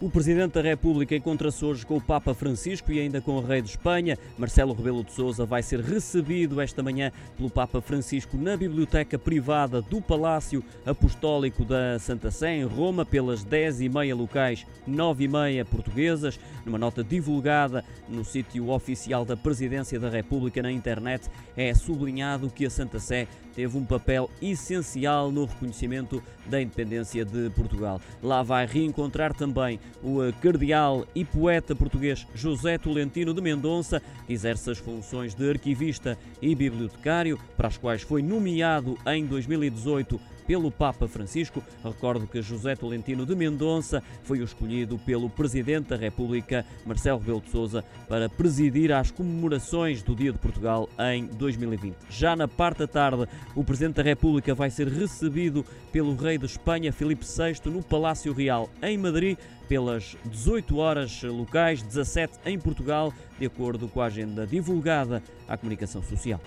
O Presidente da República encontra-se hoje com o Papa Francisco e ainda com o Rei de Espanha. Marcelo Rebelo de Sousa vai ser recebido esta manhã pelo Papa Francisco na biblioteca privada do Palácio Apostólico da Santa Sé, em Roma, pelas 10h30 locais, 9h30 portuguesas. Numa nota divulgada no sítio oficial da Presidência da República na internet, é sublinhado que a Santa Sé teve um papel essencial no reconhecimento da independência de Portugal. Lá vai reencontrar também o cardeal e poeta português José Tolentino de Mendonça, exerce as funções de arquivista e bibliotecário, para as quais foi nomeado em 2018 pelo Papa Francisco. Recordo que José Tolentino de Mendonça foi o escolhido pelo Presidente da República, Marcelo Rebelo de Sousa, para presidir as comemorações do Dia de Portugal em 2020. Já na parte da tarde, o Presidente da República vai ser recebido pelo Rei de Espanha, Filipe VI, no Palácio Real, em Madrid, pelas 18 horas locais, 17 em Portugal, de acordo com a agenda divulgada à comunicação social.